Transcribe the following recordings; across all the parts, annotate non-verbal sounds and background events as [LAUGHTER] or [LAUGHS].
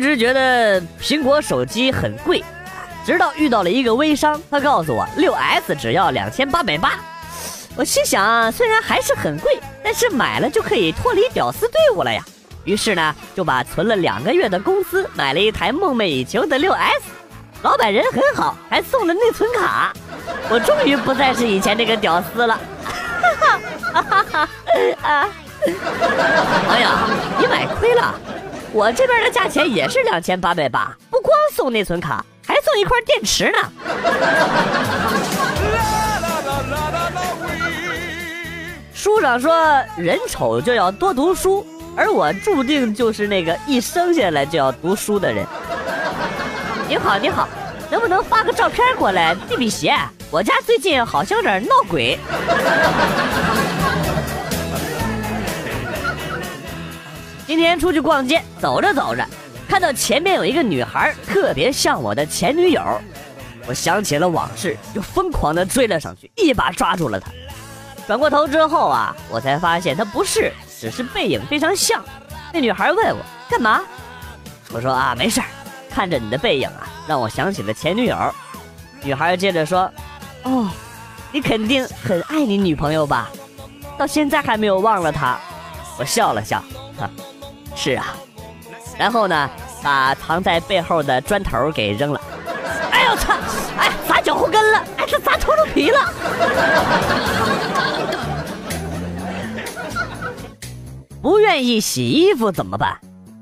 一直觉得苹果手机很贵，直到遇到了一个微商，他告诉我六 S 只要两千八百八。我心想，虽然还是很贵，但是买了就可以脱离屌丝队伍了呀。于是呢，就把存了两个月的工资买了一台梦寐以求的六 S。老板人很好，还送了内存卡。我终于不再是以前那个屌丝了。哈哈哈哈哈！啊！哎呀，你买亏了，我这边的价钱也是两千八百八，不光送内存卡，还送一块电池呢。书上说人丑就要多读书，而我注定就是那个一生下来就要读书的人。你好，你好，能不能发个照片过来避避邪？我家最近好像有点闹鬼。今天出去逛街，走着走着，看到前面有一个女孩，特别像我的前女友。我想起了往事，就疯狂的追了上去，一把抓住了她。转过头之后啊，我才发现她不是，只是背影非常像。那女孩问我干嘛？我说啊，没事，看着你的背影啊，让我想起了前女友。女孩接着说，哦，你肯定很爱你女朋友吧？到现在还没有忘了她。我笑了笑，哈。是啊，然后呢，把藏在背后的砖头给扔了。哎呦操！哎，砸脚后跟了！哎，这砸秃噜皮了。不愿意洗衣服怎么办？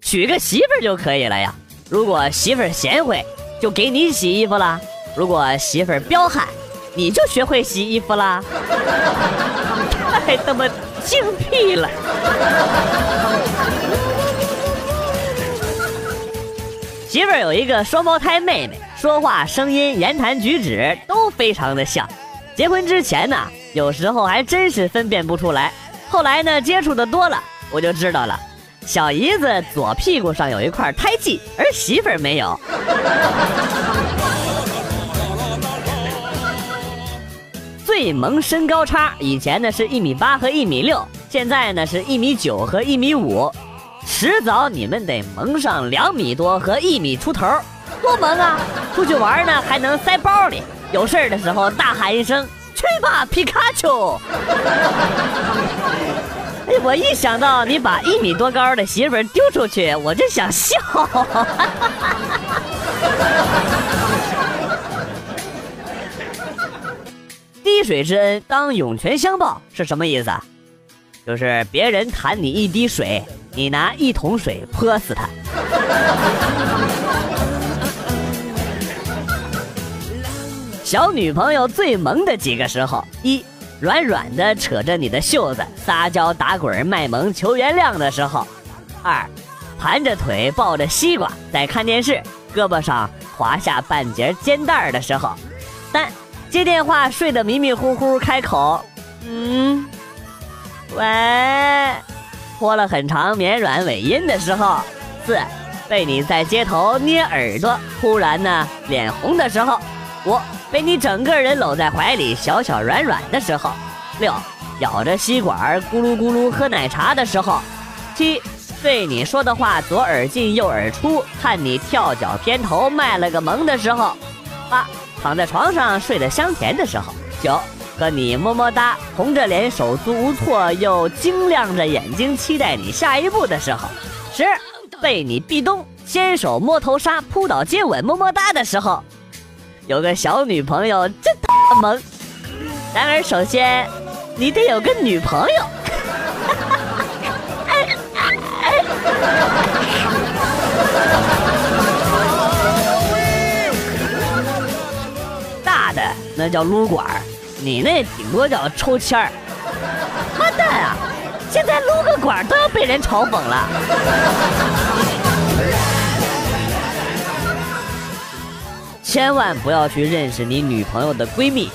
娶个媳妇儿就可以了呀。如果媳妇儿贤惠，就给你洗衣服啦；如果媳妇儿彪悍，你就学会洗衣服啦。太 [LAUGHS] 他妈精辟了！媳妇儿有一个双胞胎妹妹，说话声音、言谈举止都非常的像。结婚之前呢，有时候还真是分辨不出来。后来呢，接触的多了，我就知道了。小姨子左屁股上有一块胎记，而媳妇儿没有。最萌身高差，以前呢是一米八和一米六，现在呢是一米九和一米五。迟早你们得蒙上两米多和一米出头，多萌啊！出去玩呢还能塞包里，有事的时候大喊一声“去吧，皮卡丘”。[LAUGHS] 哎，我一想到你把一米多高的媳妇丢出去，我就想笑。[LAUGHS] 滴水之恩当涌泉相报是什么意思啊？就是别人弹你一滴水。你拿一桶水泼死他。小女朋友最萌的几个时候：一，软软的扯着你的袖子撒娇打滚卖萌求原谅的时候；二，盘着腿抱着西瓜在看电视，胳膊上划下半截肩带的时候；三，接电话睡得迷迷糊糊开口，嗯，喂。拖了很长绵软尾音的时候，四被你在街头捏耳朵，突然呢脸红的时候，五被你整个人搂在怀里，小小软软的时候，六咬着吸管咕噜咕噜喝奶茶的时候，七对你说的话左耳进右耳出，看你跳脚偏头卖了个萌的时候，八躺在床上睡得香甜的时候，九。和你么么哒，红着脸，手足无措，又晶亮着眼睛，期待你下一步的时候；十被你壁咚，牵手摸头杀，扑倒接吻，么么哒的时候，有个小女朋友真他萌。然而，首先你得有个女朋友。[LAUGHS] 大的那叫撸管。你那顶多叫抽签儿，妈蛋啊！现在撸个管都要被人嘲讽了。千万不要去认识你女朋友的闺蜜，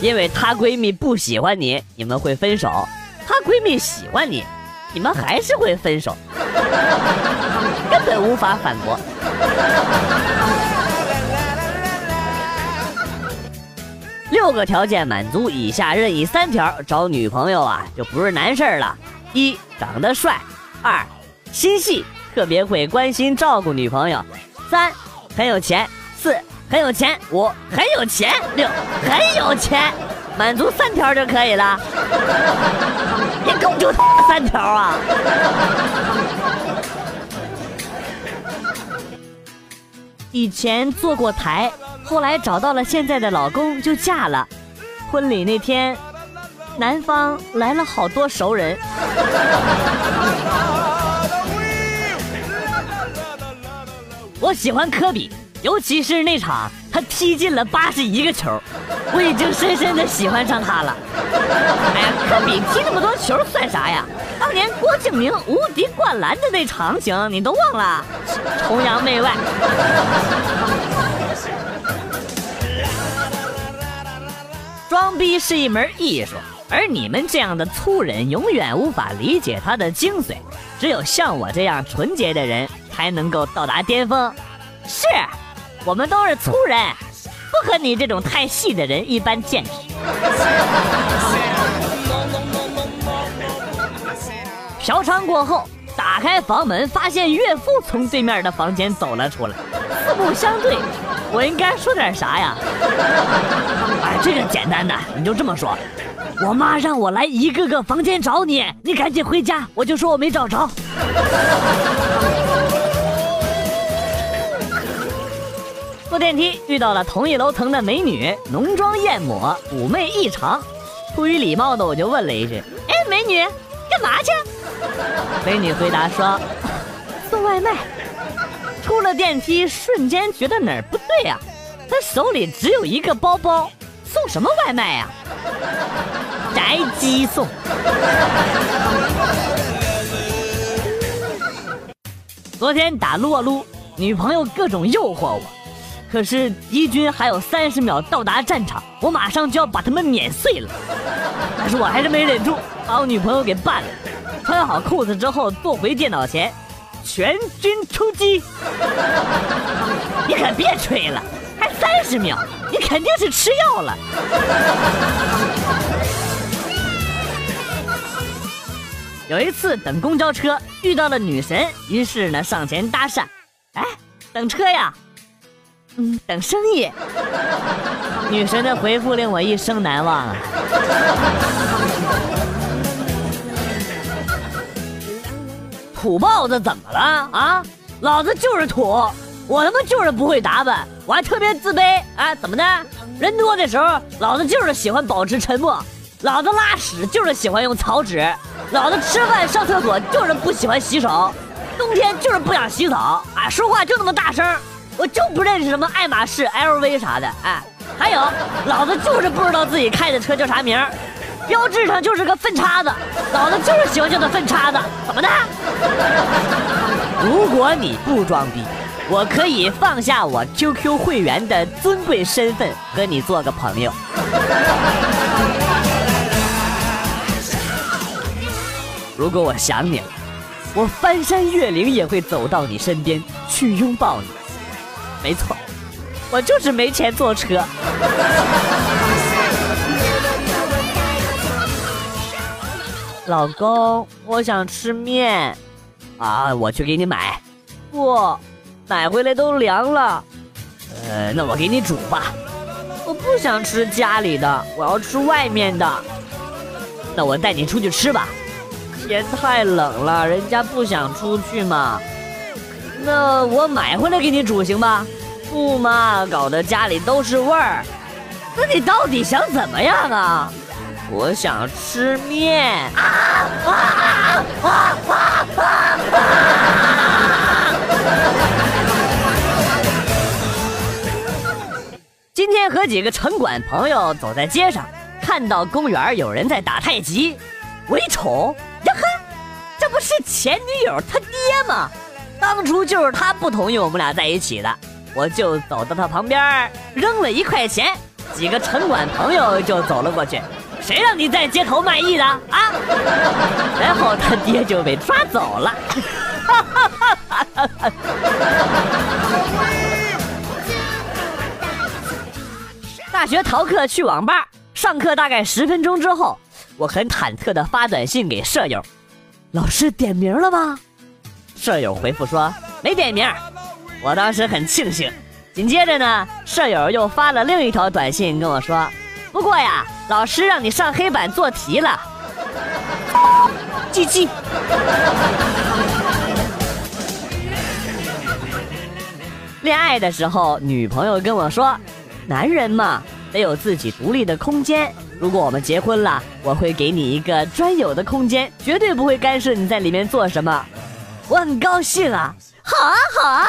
因为她闺蜜不喜欢你，你们会分手；她闺蜜喜欢你，你们还是会分手，根本无法反驳。六个条件满足，以下任意三条找女朋友啊，就不是难事儿了。一，长得帅；二，心细；特别会关心照顾女朋友；三很有钱；四很有钱；五很有钱；六很有钱。满足三条就可以了。一共就三条啊！以前坐过台，后来找到了现在的老公就嫁了。婚礼那天，男方来了好多熟人。我喜欢科比，尤其是那场他踢进了八十一个球，我已经深深的喜欢上他了。哎呀，科比踢那么多球算啥呀？当年郭敬明无敌灌篮的那场景你都忘了？崇洋媚外。装逼是一门艺术，而你们这样的粗人永远无法理解它的精髓。只有像我这样纯洁的人才能够到达巅峰。是，我们都是粗人，不和你这种太细的人一般见识。嫖娼过后，打开房门，发现岳父从对面的房间走了出来，四目相对。我应该说点啥呀？哎，这个简单的，你就这么说。我妈让我来一个个房间找你，你赶紧回家，我就说我没找着。坐电梯遇到了同一楼层的美女，浓妆艳抹，妩媚异常。出于礼貌的，我就问了一句：“哎，美女，干嘛去？”美女回答说：“送外卖。”出了电梯，瞬间觉得哪儿不对呀？他手里只有一个包包，送什么外卖呀？宅鸡送。昨天打撸啊撸，女朋友各种诱惑我，可是敌军还有三十秒到达战场，我马上就要把他们碾碎了。但是我还是没忍住，把我女朋友给办了。穿好裤子之后，坐回电脑前。全军出击！你可别吹了，还三十秒，你肯定是吃药了。有一次等公交车遇到了女神，于是呢上前搭讪：“哎，等车呀？嗯，等生意。”女神的回复令我一生难忘啊。土包子怎么了啊？老子就是土，我他妈就是不会打扮，我还特别自卑啊！怎么的？人多的时候，老子就是喜欢保持沉默；老子拉屎就是喜欢用草纸；老子吃饭上厕所就是不喜欢洗手；冬天就是不想洗澡啊！说话就那么大声，我就不认识什么爱马仕、LV 啥的哎！还有，老子就是不知道自己开的车叫啥名儿。标志上就是个粪叉子，老子就是喜欢叫他粪叉子，怎么的？如果你不装逼，我可以放下我 QQ 会员的尊贵身份，和你做个朋友。如果我想你了，我翻山越岭也会走到你身边去拥抱你。没错，我就是没钱坐车。老公，我想吃面，啊，我去给你买。不，买回来都凉了。呃，那我给你煮吧。我不想吃家里的，我要吃外面的。那我带你出去吃吧。天太冷了，人家不想出去嘛。那我买回来给你煮行吧？不嘛，搞得家里都是味儿。那你到底想怎么样啊？我想吃面。今天和几个城管朋友走在街上，看到公园有人在打太极，我一瞅，呀呵，这不是前女友他爹吗？当初就是他不同意我们俩在一起的，我就走到他旁边，扔了一块钱，几个城管朋友就走了过去。谁让你在街头卖艺的啊？然后他爹就被抓走了。[LAUGHS] 大学逃课去网吧，上课大概十分钟之后，我很忐忑的发短信给舍友：“老师点名了吗？”舍友回复说没点名。我当时很庆幸。紧接着呢，舍友又发了另一条短信跟我说：“不过呀，老师让你上黑板做题了。”记记。恋爱的时候，女朋友跟我说：“男人嘛，得有自己独立的空间。如果我们结婚了，我会给你一个专有的空间，绝对不会干涉你在里面做什么。”我很高兴啊。好啊，好啊！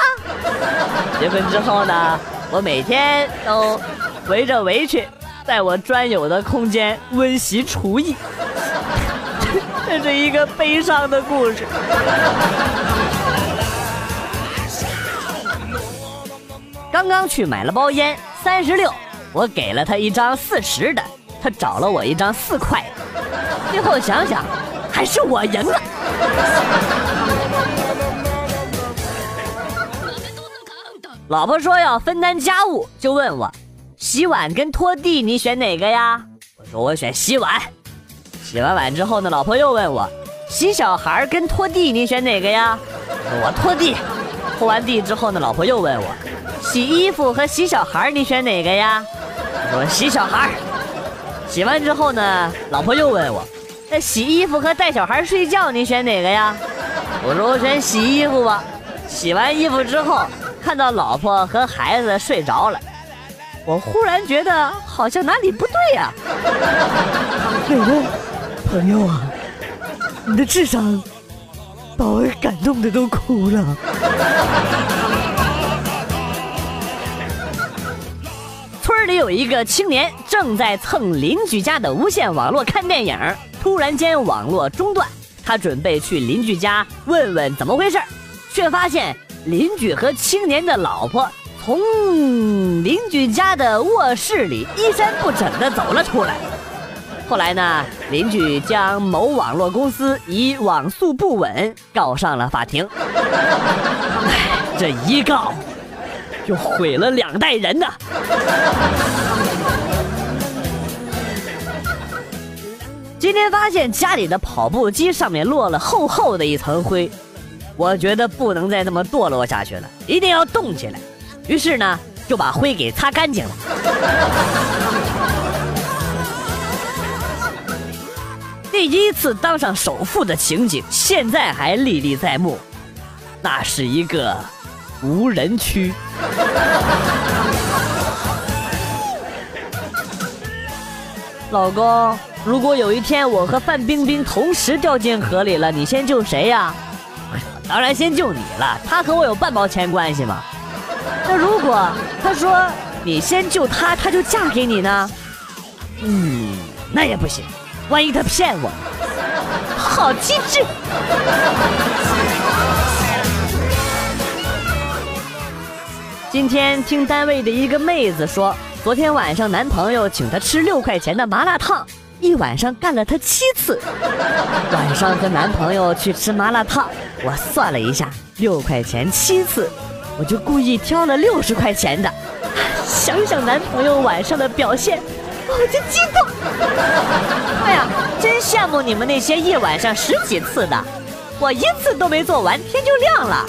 结婚之后呢，我每天都围着围裙，在我专有的空间温习厨艺。[LAUGHS] 这是一个悲伤的故事。刚刚去买了包烟，三十六，我给了他一张四十的，他找了我一张四块。最后想想，还是我赢了。老婆说要分担家务，就问我，洗碗跟拖地你选哪个呀？我说我选洗碗。洗完碗之后呢，老婆又问我，洗小孩跟拖地你选哪个呀？我拖地。拖完地之后呢，老婆又问我，洗衣服和洗小孩你选哪个呀？我说洗小孩。洗完之后呢，老婆又问我，那洗衣服和带小孩睡觉你选哪个呀？我说我选洗衣服吧。洗完衣服之后。看到老婆和孩子睡着了，我忽然觉得好像哪里不对呀。美人，朋友啊，你的智商把我感动的都哭了。村里有一个青年正在蹭邻居家的无线网络看电影，突然间网络中断，他准备去邻居家问问怎么回事，却发现。邻居和青年的老婆从邻居家的卧室里衣衫不整的走了出来。后来呢，邻居将某网络公司以网速不稳告上了法庭。[LAUGHS] 哎，这一告，就毁了两代人呐！今天发现家里的跑步机上面落了厚厚的一层灰。我觉得不能再这么堕落下去了，一定要动起来。于是呢，就把灰给擦干净了。第一次当上首富的情景，现在还历历在目。那是一个无人区。老公，如果有一天我和范冰冰同时掉进河里了，你先救谁呀？当然先救你了，他和我有半毛钱关系吗？那如果他说你先救他，他就嫁给你呢？嗯，那也不行，万一他骗我，好机智。今天听单位的一个妹子说，昨天晚上男朋友请她吃六块钱的麻辣烫。一晚上干了她七次，晚上和男朋友去吃麻辣烫，我算了一下，六块钱七次，我就故意挑了六十块钱的。想想男朋友晚上的表现，我就激动。哎呀，真羡慕你们那些一晚上十几次的，我一次都没做完，天就亮了。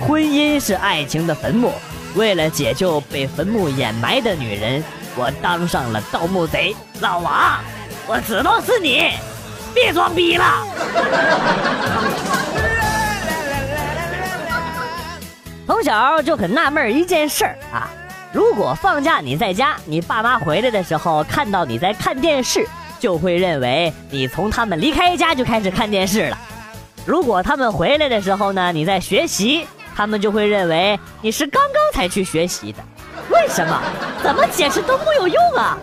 婚姻是爱情的坟墓。为了解救被坟墓掩埋的女人，我当上了盗墓贼。老王，我知道是你，别装逼了。从小就很纳闷一件事儿啊，如果放假你在家，你爸妈回来的时候看到你在看电视，就会认为你从他们离开家就开始看电视了。如果他们回来的时候呢，你在学习。他们就会认为你是刚刚才去学习的，为什么？怎么解释都没有用啊！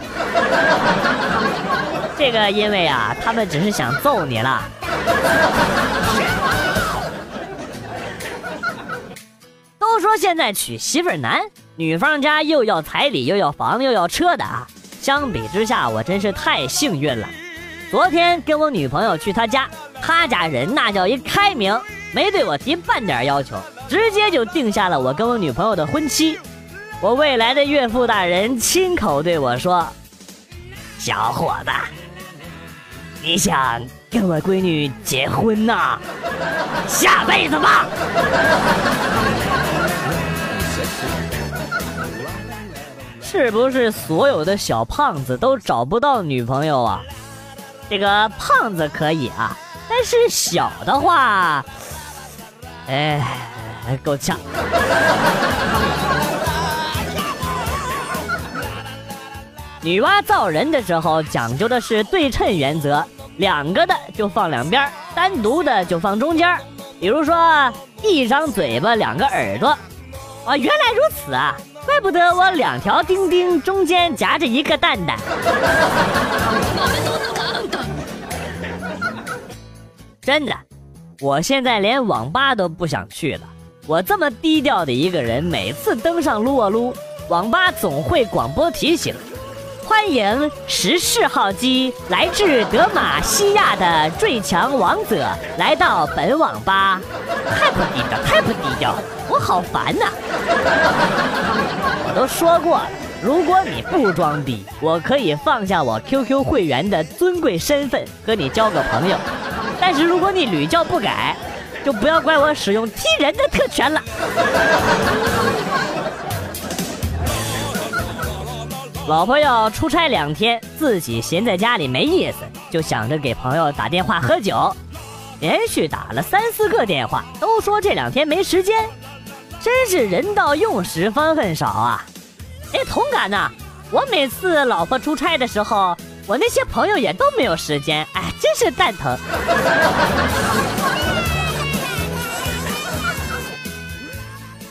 这个因为啊，他们只是想揍你了。都说现在娶媳妇难，女方家又要彩礼又要房又要车的啊。相比之下，我真是太幸运了。昨天跟我女朋友去她家，她家人那叫一开明，没对我提半点要求。直接就定下了我跟我女朋友的婚期，我未来的岳父大人亲口对我说：“小伙子，你想跟我闺女结婚呐？下辈子吧。是不是所有的小胖子都找不到女朋友啊？这个胖子可以啊，但是小的话，哎，够呛。女娲造人的时候讲究的是对称原则，两个的就放两边，单独的就放中间。比如说一张嘴巴两个耳朵，啊，原来如此啊，怪不得我两条丁丁中间夹着一个蛋蛋。[LAUGHS] 真的，我现在连网吧都不想去了。我这么低调的一个人，每次登上撸啊撸，网吧总会广播提醒。欢迎十四号机来自德玛西亚的最强王者来到本网吧，太不低调，太不低调，我好烦呐！我都说过了，如果你不装逼，我可以放下我 QQ 会员的尊贵身份和你交个朋友；但是如果你屡教不改，就不要怪我使用踢人的特权了。老婆要出差两天，自己闲在家里没意思，就想着给朋友打电话喝酒，连续打了三四个电话，都说这两天没时间，真是人到用时方恨少啊！哎，同感呐！我每次老婆出差的时候，我那些朋友也都没有时间，哎，真是蛋疼。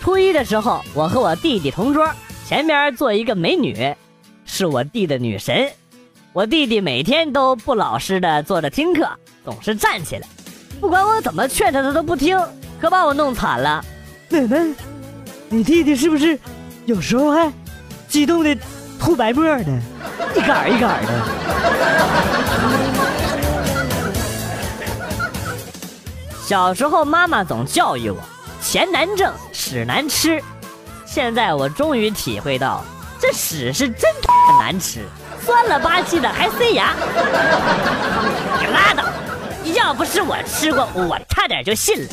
初一的时候，我和我弟弟同桌，前面坐一个美女。是我弟的女神，我弟弟每天都不老实的坐着听课，总是站起来，不管我怎么劝他，他都不听，可把我弄惨了。奶奶，你弟弟是不是有时候还激动的吐白沫呢？一杆一杆的。小时候妈妈总教育我，钱难挣，屎难吃，现在我终于体会到。这屎是真难吃，酸了吧唧的还塞牙。你拉倒！要不是我吃过，我差点就信了。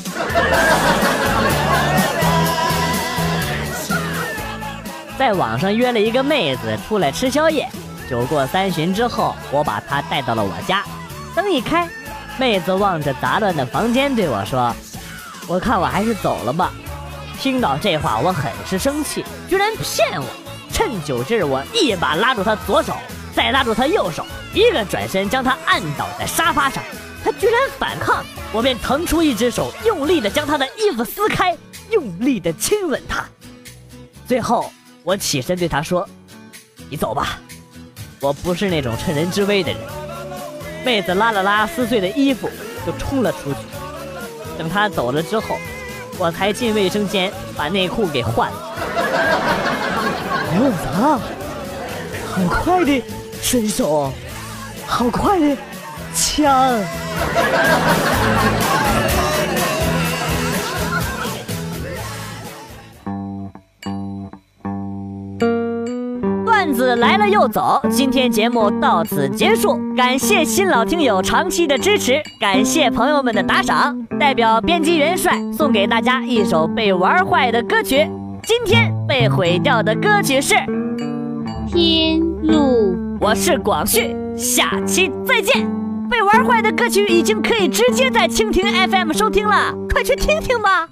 在网上约了一个妹子出来吃宵夜，酒过三巡之后，我把她带到了我家。灯一开，妹子望着杂乱的房间对我说：“我看我还是走了吧。”听到这话，我很是生气，居然骗我。趁酒劲儿，我一把拉住他左手，再拉住他右手，一个转身将他按倒在沙发上。他居然反抗，我便腾出一只手，用力的将他的衣服撕开，用力的亲吻他。最后，我起身对他说：“你走吧，我不是那种趁人之危的人。”妹子拉了拉撕碎的衣服，就冲了出去。等他走了之后，我才进卫生间把内裤给换了。我操！好快的伸手，好快的枪！段子来了又走，今天节目到此结束，感谢新老听友长期的支持，感谢朋友们的打赏，代表编辑元帅送给大家一首被玩坏的歌曲。今天被毁掉的歌曲是《天路》，我是广旭，下期再见。被玩坏的歌曲已经可以直接在蜻蜓 FM 收听了，快去听听吧。